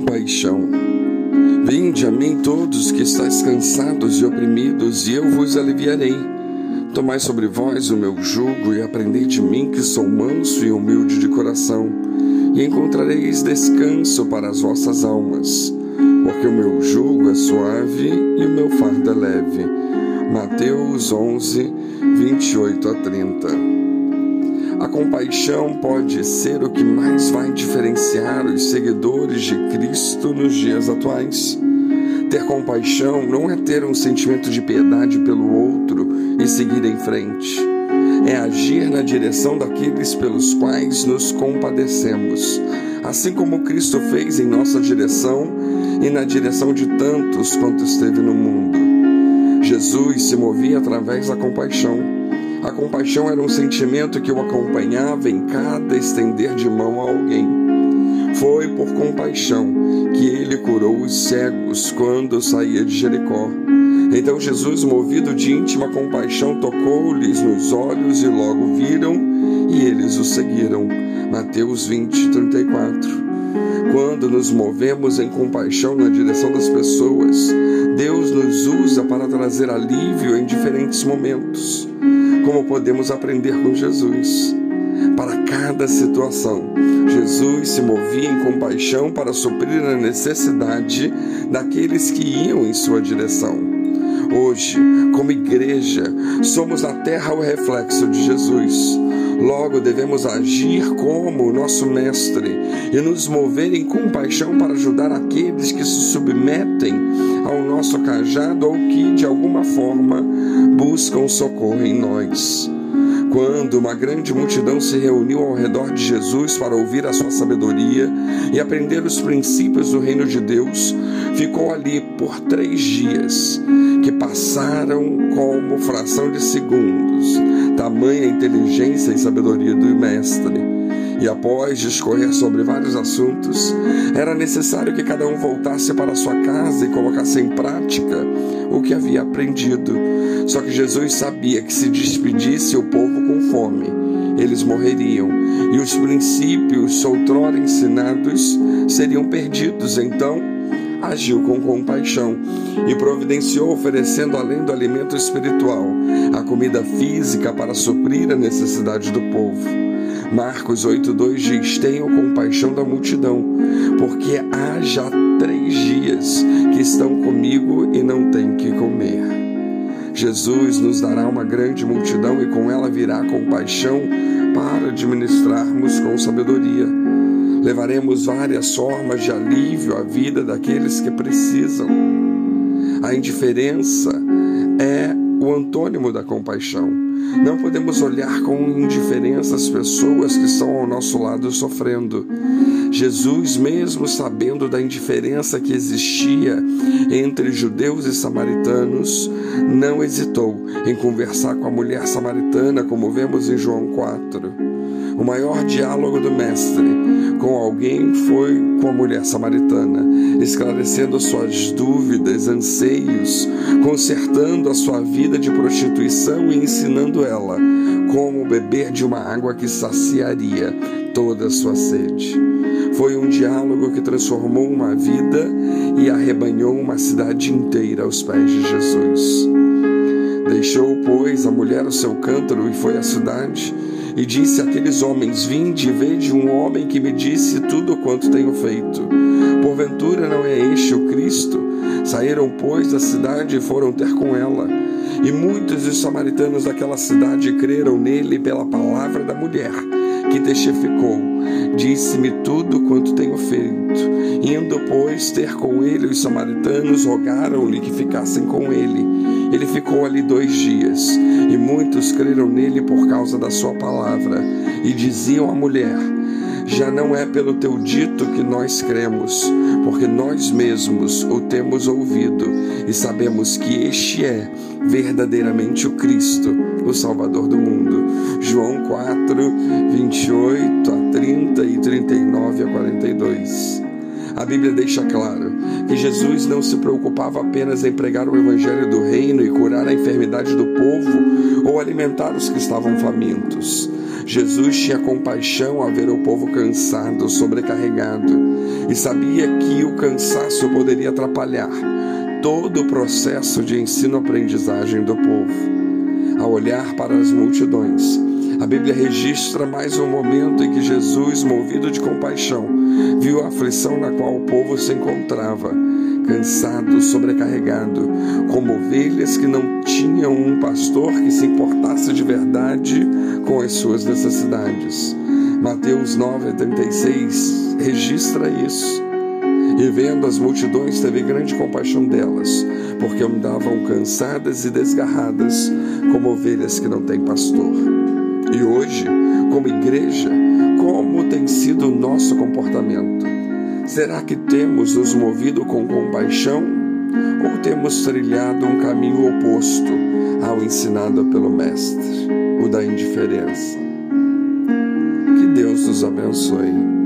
compaixão. Vinde a mim todos que estáis cansados e oprimidos, e eu vos aliviarei. Tomai sobre vós o meu jugo e aprendei de mim que sou manso e humilde de coração, e encontrareis descanso para as vossas almas, porque o meu jugo é suave e o meu fardo é leve. Mateus 11, 28 a 30 a compaixão pode ser o que mais vai diferenciar os seguidores de Cristo nos dias atuais. Ter compaixão não é ter um sentimento de piedade pelo outro e seguir em frente. É agir na direção daqueles pelos quais nos compadecemos, assim como Cristo fez em nossa direção e na direção de tantos quanto esteve no mundo. Jesus se movia através da compaixão a compaixão era um sentimento que o acompanhava em cada estender de mão a alguém. Foi por compaixão que ele curou os cegos quando saía de Jericó. Então Jesus, movido de íntima compaixão, tocou-lhes nos olhos e logo viram e eles o seguiram. Mateus 20, 34. Quando nos movemos em compaixão na direção das pessoas, Deus nos usa para trazer alívio em diferentes momentos como podemos aprender com Jesus. Para cada situação, Jesus se movia em compaixão para suprir a necessidade daqueles que iam em sua direção. Hoje, como igreja, somos na terra o reflexo de Jesus. Logo, devemos agir como o nosso Mestre e nos mover em compaixão para ajudar aqueles que se submetem ao nosso cajado ou que, de alguma forma, buscam socorro em nós. Quando uma grande multidão se reuniu ao redor de Jesus para ouvir a sua sabedoria e aprender os princípios do reino de Deus, ficou ali por três dias, que passaram como fração de segundos, tamanha inteligência e sabedoria do Mestre. E após discorrer sobre vários assuntos, era necessário que cada um voltasse para sua casa e colocasse em prática o que havia aprendido. Só que Jesus sabia que se despedisse o povo com fome, eles morreriam, e os princípios outrora ensinados seriam perdidos. Então, agiu com compaixão e providenciou, oferecendo além do alimento espiritual, a comida física para suprir a necessidade do povo. Marcos 8,2 diz: Tenham compaixão da multidão, porque há já três dias que estão comigo e não têm que comer. Jesus nos dará uma grande multidão e com ela virá compaixão para administrarmos com sabedoria. Levaremos várias formas de alívio à vida daqueles que precisam. A indiferença é o antônimo da compaixão. Não podemos olhar com indiferença as pessoas que estão ao nosso lado sofrendo. Jesus, mesmo sabendo da indiferença que existia entre judeus e samaritanos, não hesitou em conversar com a mulher samaritana, como vemos em João 4. O maior diálogo do Mestre com alguém foi com a mulher samaritana, esclarecendo suas dúvidas, anseios, consertando a sua vida de prostituição e ensinando ela como beber de uma água que saciaria toda a sua sede. Foi um diálogo que transformou uma vida e arrebanhou uma cidade inteira aos pés de Jesus. Deixou, pois, a mulher o seu cântaro e foi à cidade e disse àqueles homens: Vinde e vede um homem que me disse tudo quanto tenho feito. Porventura não é este o Cristo? Saíram, pois, da cidade e foram ter com ela. E muitos dos samaritanos daquela cidade creram nele pela palavra da mulher, que testificou: Disse-me tudo quanto tenho feito. Indo, pois, ter com ele os samaritanos, rogaram-lhe que ficassem com ele. Ele ficou ali dois dias, e muitos creram nele por causa da sua palavra, e diziam à mulher: Já não é pelo teu dito que nós cremos, porque nós mesmos o temos ouvido e sabemos que este é verdadeiramente o Cristo, o Salvador do mundo. João 4, 28 a 30 e 39 a 42. A Bíblia deixa claro que Jesus não se preocupava apenas em pregar o evangelho do reino e curar a enfermidade do povo ou alimentar os que estavam famintos. Jesus tinha compaixão ao ver o povo cansado, sobrecarregado. e sabia que o cansaço poderia atrapalhar todo o processo de ensino-aprendizagem do povo. Ao olhar para as multidões, a Bíblia registra mais um momento em que Jesus, movido de compaixão, viu a aflição na qual o povo se encontrava, cansado, sobrecarregado, como ovelhas que não tinham um pastor que se importasse de verdade com as suas necessidades. Mateus 9,36 registra isso. E vendo as multidões, teve grande compaixão delas, porque andavam cansadas e desgarradas, como ovelhas que não têm pastor. E hoje, como igreja, como tem sido o nosso comportamento? Será que temos nos movido com compaixão ou temos trilhado um caminho oposto ao ensinado pelo Mestre, o da indiferença? Que Deus nos abençoe.